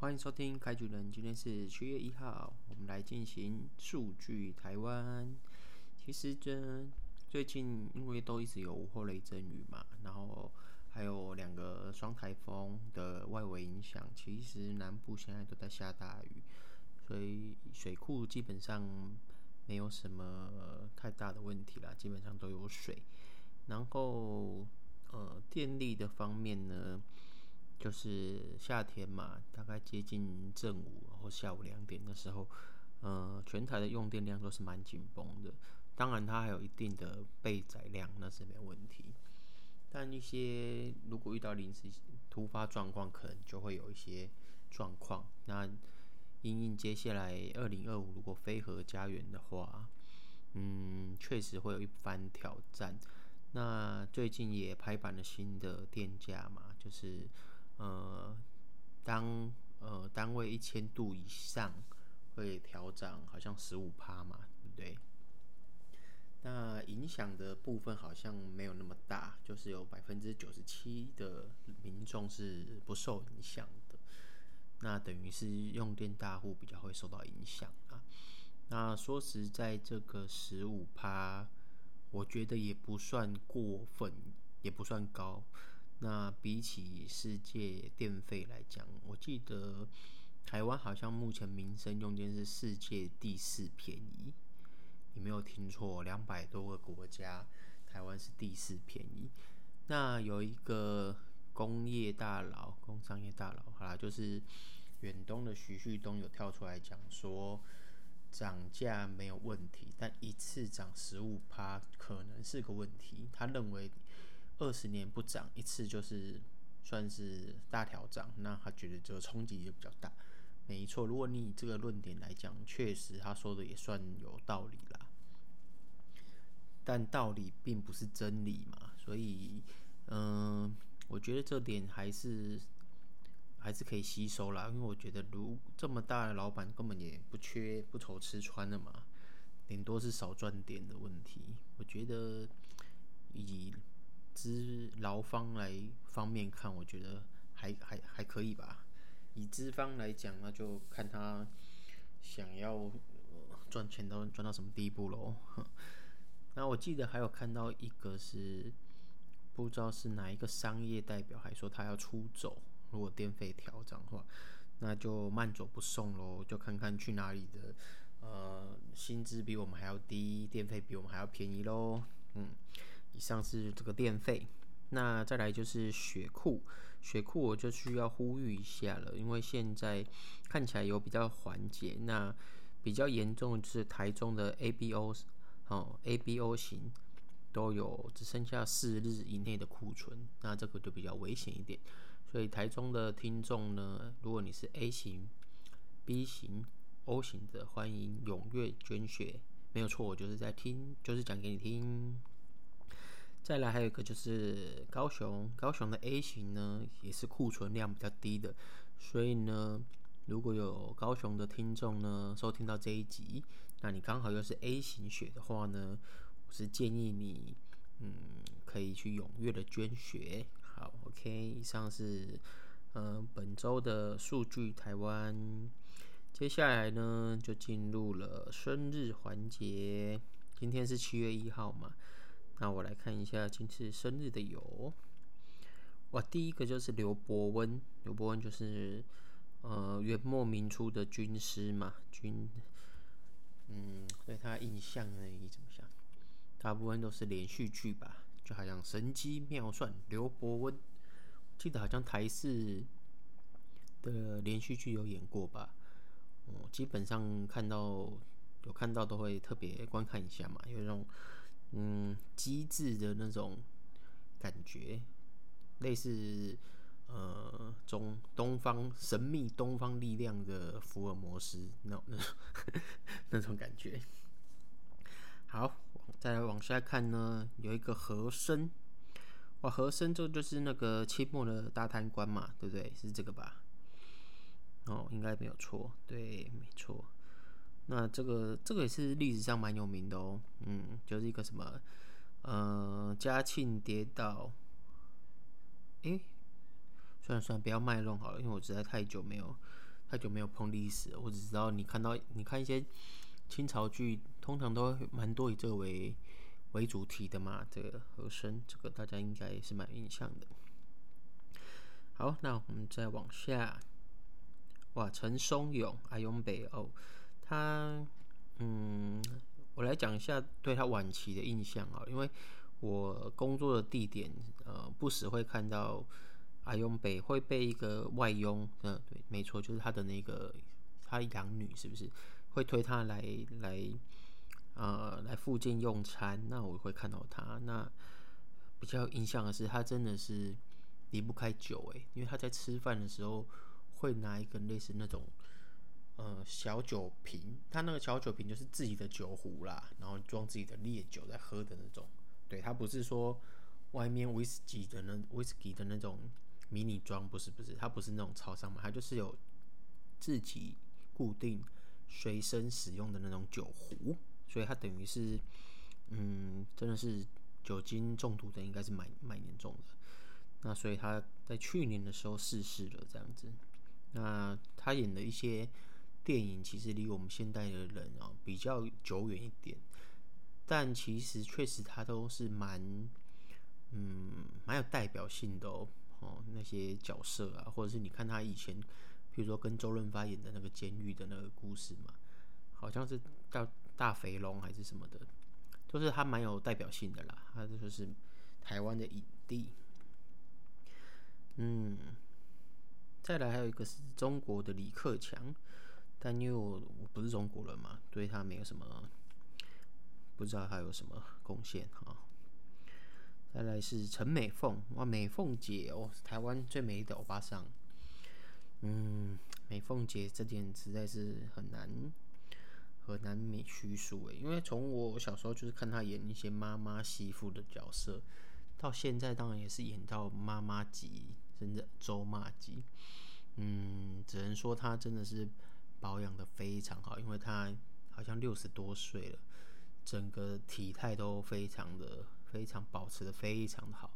欢迎收听开局人，今天是七月一号，我们来进行数据台湾。其实这最近因为都一直有午后雷阵雨嘛，然后还有两个双台风的外围影响，其实南部现在都在下大雨，所以水库基本上没有什么太大的问题啦，基本上都有水。然后呃，电力的方面呢？就是夏天嘛，大概接近正午或下午两点的时候，呃，全台的用电量都是蛮紧绷的。当然，它还有一定的备载量，那是没问题。但一些如果遇到临时突发状况，可能就会有一些状况。那因应接下来二零二五如果非核家园的话，嗯，确实会有一番挑战。那最近也拍板了新的电价嘛，就是。呃，当呃单位一千度以上会调涨，好像十五趴嘛，对不对？那影响的部分好像没有那么大，就是有百分之九十七的民众是不受影响的。那等于是用电大户比较会受到影响啊。那说实在，这个十五趴，我觉得也不算过分，也不算高。那比起世界电费来讲，我记得台湾好像目前民生用电是世界第四便宜。你没有听错，两百多个国家，台湾是第四便宜。那有一个工业大佬、工商业大佬，好啦，就是远东的徐旭东有跳出来讲说，涨价没有问题，但一次涨十五趴可能是个问题。他认为。二十年不涨一次就是算是大调涨，那他觉得这个冲击也比较大。没错，如果你以这个论点来讲，确实他说的也算有道理啦。但道理并不是真理嘛，所以嗯、我觉得这点还是还是可以吸收啦。因为我觉得，如这么大的老板根本也不缺不愁吃穿的嘛，顶多是少赚点的问题。我觉得以资劳方来方面看，我觉得还还还可以吧。以资方来讲，那就看他想要赚钱都赚到什么地步喽。那我记得还有看到一个是不知道是哪一个商业代表，还说他要出走，如果电费调涨的话，那就慢走不送喽，就看看去哪里的呃薪资比我们还要低，电费比我们还要便宜喽。嗯。以上是这个电费，那再来就是血库，血库我就需要呼吁一下了，因为现在看起来有比较缓解，那比较严重就是台中的 ABO 哦，ABO 型都有只剩下四日以内的库存，那这个就比较危险一点，所以台中的听众呢，如果你是 A 型、B 型、O 型的，欢迎踊跃捐血，没有错，我就是在听，就是讲给你听。再来还有一个就是高雄，高雄的 A 型呢也是库存量比较低的，所以呢，如果有高雄的听众呢收听到这一集，那你刚好又是 A 型血的话呢，我是建议你，嗯，可以去踊跃的捐血。好，OK，以上是呃本周的数据台湾，接下来呢就进入了生日环节，今天是七月一号嘛。那我来看一下今次生日的有，哇，第一个就是刘伯温，刘伯温就是呃元末明初的军师嘛，军，嗯，对他印象呢，你怎么想？大部分都是连续剧吧，就好像神机妙算刘伯温，记得好像台视的连续剧有演过吧，哦，基本上看到有看到都会特别观看一下嘛，有一种。嗯，机智的那种感觉，类似呃中东方神秘东方力量的福尔摩斯那那种 那种感觉。好，再来往下看呢，有一个和珅，哇，和珅这就是那个清末的大贪官嘛，对不对？是这个吧？哦，应该没有错，对，没错。那这个这个也是历史上蛮有名的哦，嗯，就是一个什么，呃，嘉庆跌倒，诶，算了算了，不要卖弄好了，因为我实在太久没有太久没有碰历史了，我只知道你看到你看一些清朝剧，通常都蛮多以这个为为主题的嘛。这个和珅，这个大家应该也是蛮印象的。好，那我们再往下。哇，陈松勇阿勇北哦，他嗯，我来讲一下对他晚期的印象啊，因为我工作的地点呃，不时会看到。阿勇北会被一个外佣，嗯、对，没错，就是他的那个他养女，是不是会推他来来，呃，来附近用餐？那我会看到他。那比较印象的是，他真的是离不开酒，诶，因为他在吃饭的时候会拿一个类似那种呃小酒瓶，他那个小酒瓶就是自己的酒壶啦，然后装自己的烈酒在喝的那种。对，他不是说外面威士忌的那威士忌的那种。迷你装不是不是，它不是那种超商嘛，它就是有自己固定随身使用的那种酒壶，所以它等于是，嗯，真的是酒精中毒的，应该是蛮蛮严重的。那所以他在去年的时候逝世了，这样子。那他演的一些电影，其实离我们现代的人啊比较久远一点，但其实确实他都是蛮，嗯，蛮有代表性的哦。那些角色啊，或者是你看他以前，比如说跟周润发演的那个监狱的那个故事嘛，好像是叫大肥龙还是什么的，都是他蛮有代表性的啦。他就是台湾的影帝。嗯，再来还有一个是中国的李克强，但因为我不是中国人嘛，对他没有什么，不知道他有什么贡献哈。再来是陈美凤，哇，美凤姐哦，台湾最美丽的欧巴桑。嗯，美凤姐这点实在是很难很难免叙述诶，因为从我小时候就是看她演一些妈妈媳妇的角色，到现在当然也是演到妈妈级，甚至周妈级。嗯，只能说她真的是保养的非常好，因为他好像六十多岁了，整个体态都非常的。非常保持的非常的好，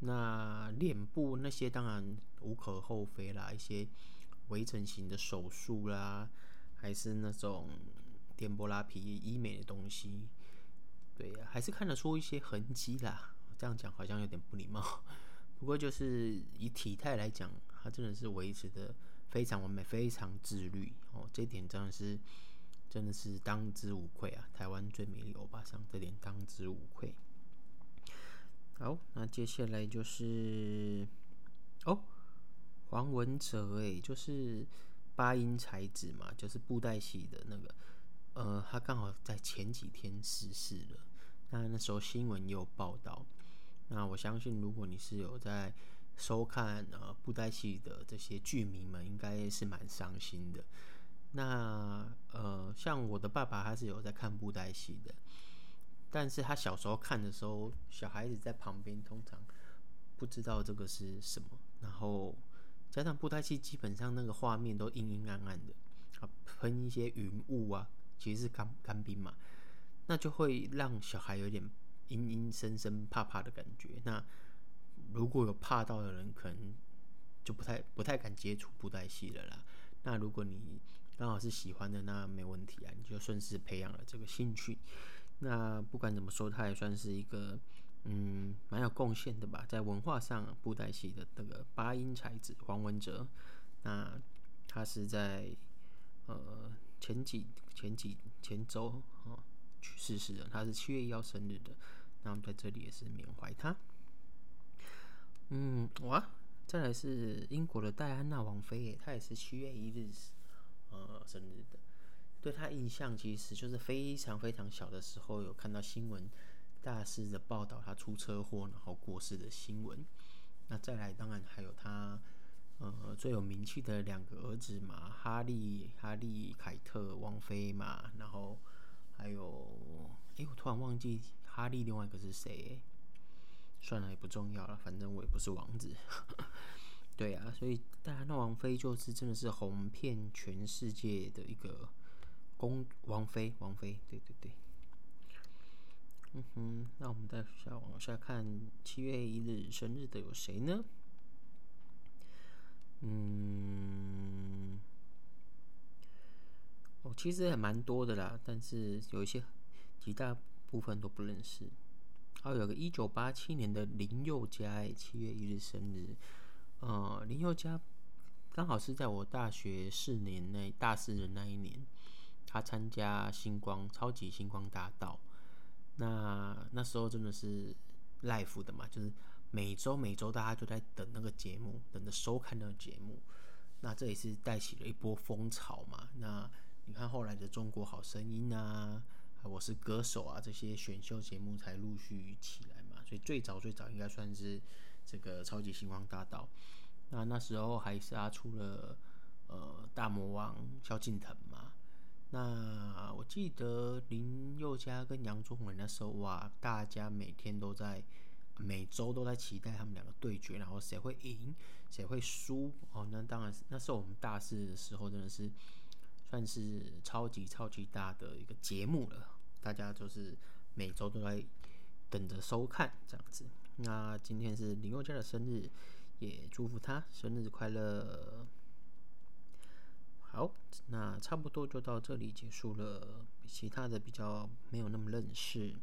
那脸部那些当然无可厚非啦，一些微整形的手术啦，还是那种电波拉皮医美的东西，对呀，还是看得出一些痕迹啦。这样讲好像有点不礼貌，不过就是以体态来讲，它真的是维持的非常完美，非常自律哦。这点真的是真的是当之无愧啊！台湾最美丽欧巴桑，这点当之无愧。好，那接下来就是哦，黄文哲哎，就是八音才子嘛，就是布袋戏的那个，呃，他刚好在前几天逝世了。那那时候新闻也有报道。那我相信，如果你是有在收看呃布袋戏的这些剧迷们，应该是蛮伤心的。那呃，像我的爸爸，他是有在看布袋戏的。但是他小时候看的时候，小孩子在旁边通常不知道这个是什么，然后加上布袋戏基本上那个画面都阴阴暗暗的，啊，喷一些云雾啊，其实是干干冰嘛，那就会让小孩有点阴阴森森、怕怕的感觉。那如果有怕到的人，可能就不太不太敢接触布袋戏了啦。那如果你刚好是喜欢的，那没问题啊，你就顺势培养了这个兴趣。那不管怎么说，他也算是一个嗯蛮有贡献的吧，在文化上布袋戏的那个八音才子黄文哲，那他是在呃前几前几前周哦去世世的，他是七月一号生日的，那我们在这里也是缅怀他。嗯哇，再来是英国的戴安娜王妃耶，她也是七月一日呃生日的。对她印象其实就是非常非常小的时候有看到新闻大肆的报道她出车祸然后过世的新闻。那再来当然还有她呃最有名气的两个儿子嘛，哈利哈利凯特王妃嘛，然后还有哎我突然忘记哈利另外一个是谁，算了也不重要了，反正我也不是王子。对啊，所以戴安娜王妃就是真的是红遍全世界的一个。公王妃，王妃，对对对，嗯哼，那我们再下往下看，七月一日生日的有谁呢？嗯，其实还蛮多的啦，但是有一些极大部分都不认识。还有个一九八七年的林宥嘉，七月一日生日。呃，林宥嘉刚好是在我大学四年内大四的那一年，他参加星光超级星光大道。那那时候真的是 live 的嘛，就是每周每周大家都在等那个节目，等着收看那个节目。那这也是带起了一波风潮嘛。那你看后来的《中国好声音》啊。我是歌手啊，这些选秀节目才陆续起来嘛，所以最早最早应该算是这个超级星光大道。那那时候还杀出了呃大魔王萧敬腾嘛。那我记得林宥嘉跟杨宗纬那时候哇，大家每天都在每周都在期待他们两个对决，然后谁会赢，谁会输哦。那当然是那时候我们大四的时候真的是。算是超级超级大的一个节目了，大家就是每周都在等着收看这样子。那今天是林宥嘉的生日，也祝福他生日快乐。好，那差不多就到这里结束了，其他的比较没有那么认识。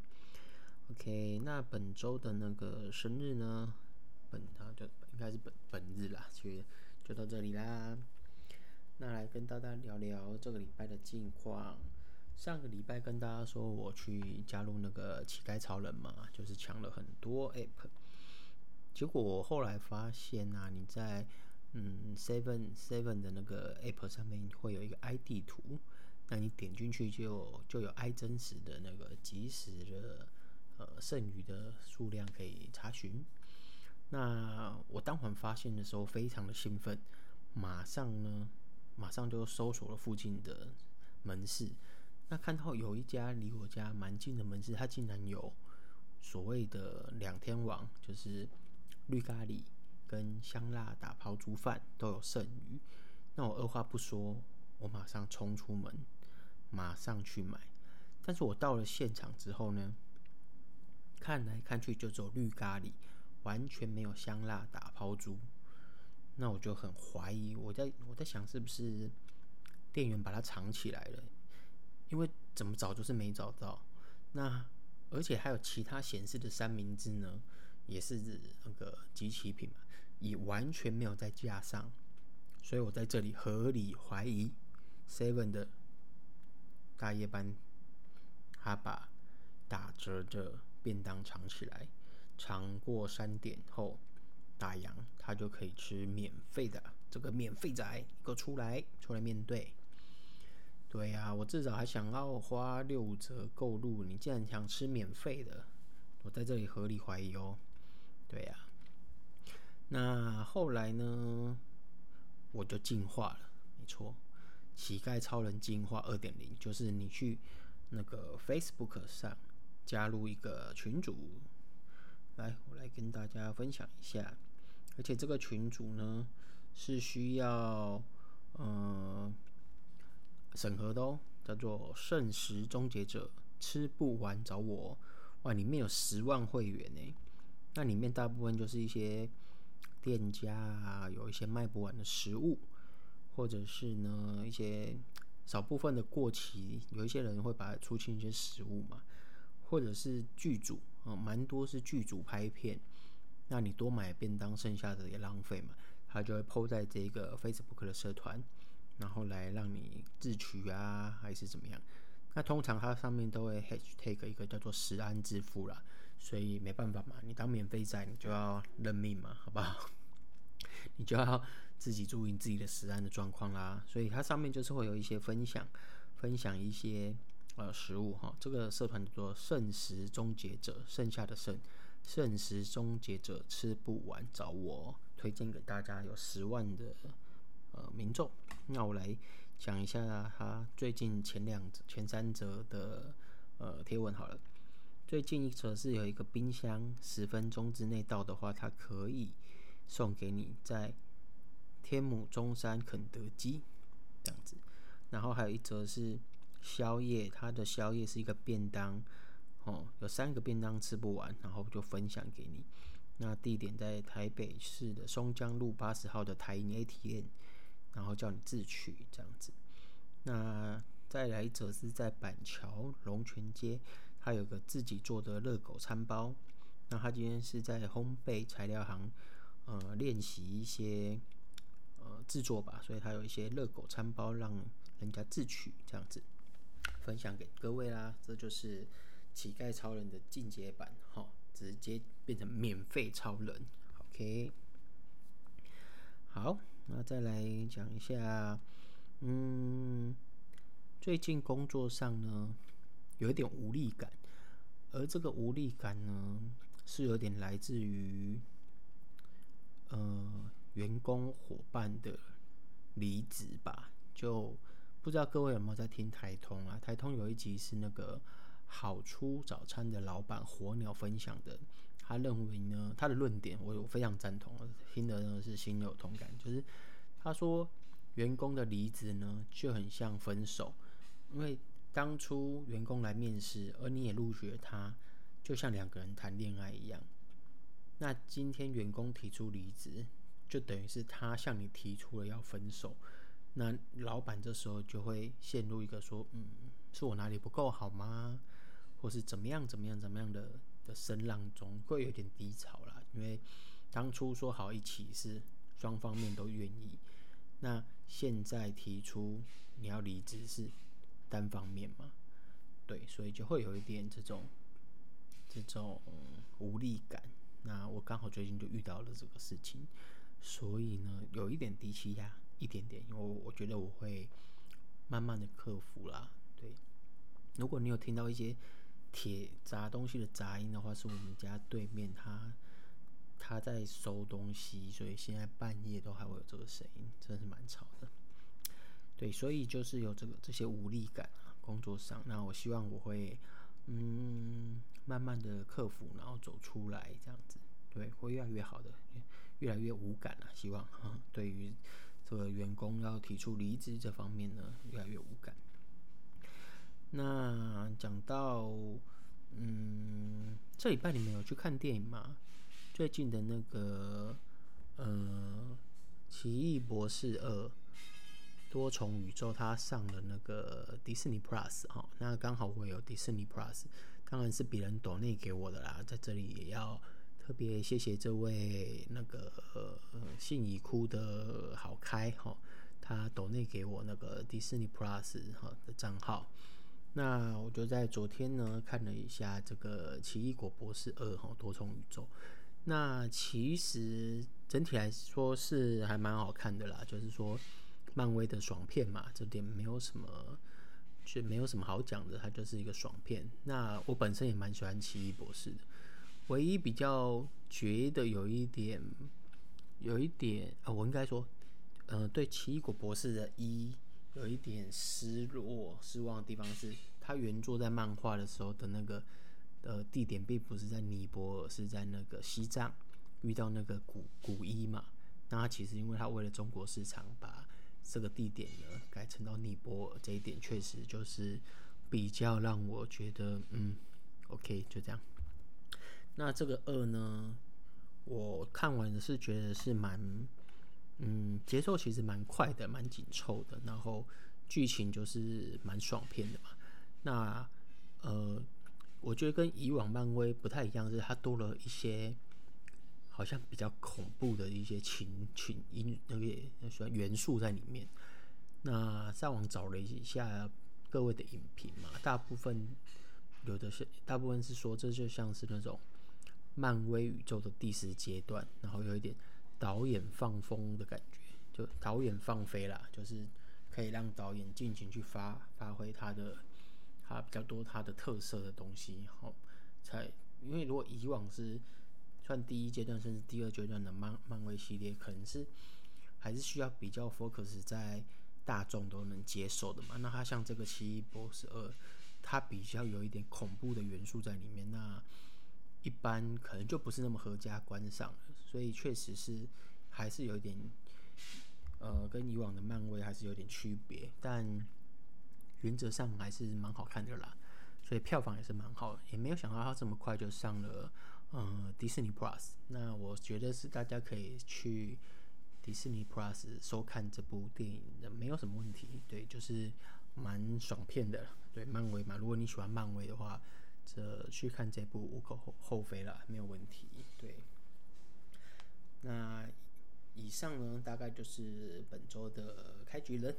OK，那本周的那个生日呢，本他就应该是本本日啦，就就到这里啦。那来跟大家聊聊这个礼拜的近况。上个礼拜跟大家说我去加入那个乞丐超人嘛，就是抢了很多 app。结果我后来发现啊，你在嗯 seven seven 的那个 app 上面会有一个 ID 图，那你点进去就就有 i 真实的那个即时的呃剩余的数量可以查询。那我当晚发现的时候非常的兴奋，马上呢。马上就搜索了附近的门市，那看到有一家离我家蛮近的门市，它竟然有所谓的两天王，就是绿咖喱跟香辣打抛猪饭都有剩余。那我二话不说，我马上冲出门，马上去买。但是我到了现场之后呢，看来看去就只有绿咖喱，完全没有香辣打抛猪。那我就很怀疑，我在我在想是不是店员把它藏起来了，因为怎么找就是没找到。那而且还有其他显示的三明治呢，也是那个集齐品嘛，也完全没有在架上，所以我在这里合理怀疑 Seven 的大夜班，他把打折的便当藏起来，藏过三点后。打烊，他就可以吃免费的。这个免费仔，给我出来，出来面对。对呀、我至少还想要花六折购入，你竟然想吃免费的，我在这里合理怀疑哦。对呀、那后来呢，我就进化了，没错，乞丐超人进化二点零，就是你去那个 Facebook 上加入一个群组，来，我来跟大家分享一下。而且这个群组呢是需要嗯审核的哦，叫做“剩食终结者”，吃不完找我。哇，里面有十万会员呢，那里面大部分就是一些店家啊，有一些卖不完的食物，或者是呢一些少部分的过期，有一些人会把它出清一些食物嘛，或者是剧组啊，蛮多是剧组拍片。那你多买便当，剩下的也浪费嘛，他就会 po 在这个 Facebook 的社团，然后来让你自取啊，还是怎么样？那通常它上面都会 hashtag 一个叫做食安致富啦，所以没办法嘛，你当免费仔，你就要认命嘛，好不好？你就要自己注意自己的食安的状况啦。所以它上面就是会有一些分享，分享一些呃食物哈，这个社团叫做剩食终结者，剩下的剩。剩食终结者吃不完找我，推荐给大家有十万的呃民众。那我来讲一下他最近前两前三则的呃贴文好了。最近一则是有一个冰箱十分钟之内到的话，它可以送给你在天母中山肯德基这样子。然后还有一则是宵夜，它的宵夜是一个便当。哦，有三个便当吃不完，然后就分享给你。那地点在台北市的松江路八十号的台银 ATM，然后叫你自取这样子。那再来者是在板桥龙泉街，他有个自己做的热狗餐包。那他今天是在烘焙材料行，呃，练习一些呃制作吧，所以他有一些热狗餐包让人家自取这样子，分享给各位啦。这就是乞丐超人的进阶版，哈，直接变成免费超人。OK，好，那再来讲一下，嗯。最近工作上呢，有一点无力感，而这个无力感呢，是有点来自于，呃，员工伙伴的离职吧。就不知道各位有没有在听台通啊？台通有一集是那个好出早餐的老板火鸟分享的，他认为呢，他的论点我我非常赞同，听的呢是心有同感，就是他说员工的离职呢就很像分手。因为当初员工来面试，而你也录取了他，就像两个人谈恋爱一样。那今天员工提出离职，就等于是他向你提出了要分手。那老板这时候就会陷入一个说：“嗯，是我哪里不够好吗？或是怎么样怎么样怎么样的的声浪中，会有点低潮啦。因为当初说好一起是双方面都愿意，那现在提出你要离职是。单方面嘛，对，所以就会有一点这种这种无力感。那我刚好最近就遇到了这个事情，所以呢，有一点低气压，一点点。因为我觉得我会慢慢的克服啦。对，如果你有听到一些铁砸东西的杂音的话，是我们家对面他他在收东西，所以现在半夜都还会有这个声音，真的是蛮吵的。对，所以就是有这个这些无力感啊，工作上。那我希望我会，嗯，慢慢的克服，然后走出来，这样子，对，会越来越好的，越来越无感了。希望啊，对于这个员工要提出离职这方面呢，越来越无感。那讲到，嗯，这礼拜你们有去看电影吗？最近的那个，呃，《奇异博士二》。多重宇宙，它上了那个迪士尼 Plus 哈，那刚好我有迪士尼 Plus，当然是别人抖内给我的啦，在这里也要特别谢谢这位那个呃信义窟的好开哈，他抖内给我那个迪士尼 Plus 哈的账号，那我就在昨天呢看了一下这个奇异果博士二哈多重宇宙，那其实整体来说是还蛮好看的啦，就是说。漫威的爽片嘛，这点没有什么，就没有什么好讲的，它就是一个爽片。那我本身也蛮喜欢奇异博士的，唯一比较觉得有一点，有一点啊、我应该说，呃，对奇异果博士的一有一点失落、失望的地方是，他原作在漫画的时候的那个呃地点并不是在尼泊尔，是在那个西藏遇到那个古古一嘛。那他其实因为他为了中国市场把这个地点呢，改成到尼泊尔，这一点确实就是比较让我觉得，嗯，OK，就这样。那这个二呢，我看完的是觉得是蛮，嗯，节奏其实蛮快的，蛮紧凑的，然后剧情就是蛮爽片的嘛。那呃，我觉得跟以往漫威不太一样，是它多了一些。好像比较恐怖的一些情情因那个元素在里面。那上网找了一下各位的影评嘛，大部分有的是，大部分是说这就像是那种漫威宇宙的第十阶段，然后有一点导演放风的感觉，就导演放飞啦，就是可以让导演尽情去发发挥他的他比较多他的特色的东西，好，才因为如果以往是。算第一阶段甚至第二阶段的漫漫威系列，可能是还是需要比较 focus 在大众都能接受的嘛。那它像这个奇异博士二，它比较有一点恐怖的元素在里面，那一般可能就不是那么合家观赏。所以确实是还是有一点，呃，跟以往的漫威还是有点区别，但原则上还是蛮好看的啦。所以票房也是蛮好，也没有想到它这么快就上了。嗯，迪士尼 Plus，那我觉得是大家可以去迪士尼 Plus 收看这部电影的，没有什么问题。对，就是蛮爽片的。对，漫威嘛，如果你喜欢漫威的话，这去看这部无可厚厚非了，没有问题。对，那以上呢，大概就是本周的开局了，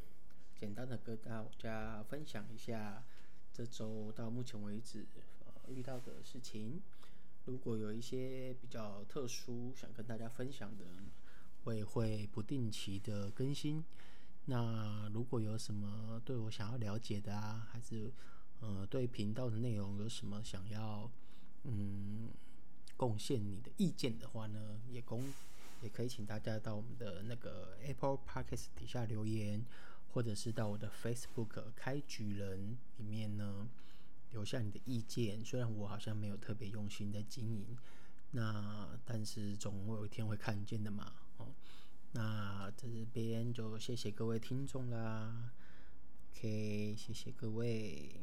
简单的跟大家分享一下这周到目前为止呃遇到的事情。如果有一些比较特殊想跟大家分享的，我也会不定期的更新。那如果有什么对我想要了解的啊，还是呃对频道的内容有什么想要嗯贡献你的意见的话呢，也公也可以请大家到我们的那个 Apple Podcast 底下留言，或者是到我的 Facebook 开局人里面呢。留下你的意见，虽然我好像没有特别用心在经营，那但是总会有一天会看见的嘛。哦，那这边就谢谢各位听众啦。OK，谢谢各位。